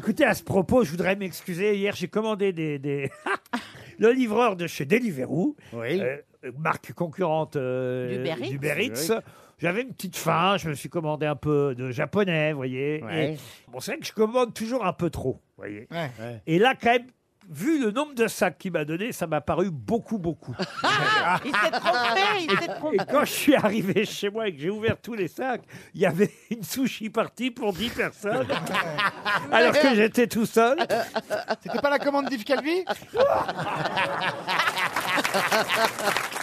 Écoutez, à ce propos, je voudrais m'excuser. Hier, j'ai commandé des, des- le livreur de chez Deliveroo, euh, marque concurrente euh. J'avais une petite faim, je me suis commandé un peu de japonais, vous voyez. Ouais. Et bon, c'est vrai que je commande toujours un peu trop, vous voyez. Et là, quand même, vu le nombre de sacs qu'il m'a donné, ça m'a paru beaucoup, beaucoup. Ah, il s'est trompé, il s'est trompé. Et quand je suis arrivé chez moi et que j'ai ouvert tous les sacs, il y avait une sushi partie pour 10 personnes, alors que j'étais tout seul. C'était pas la commande d'Yves Calvi?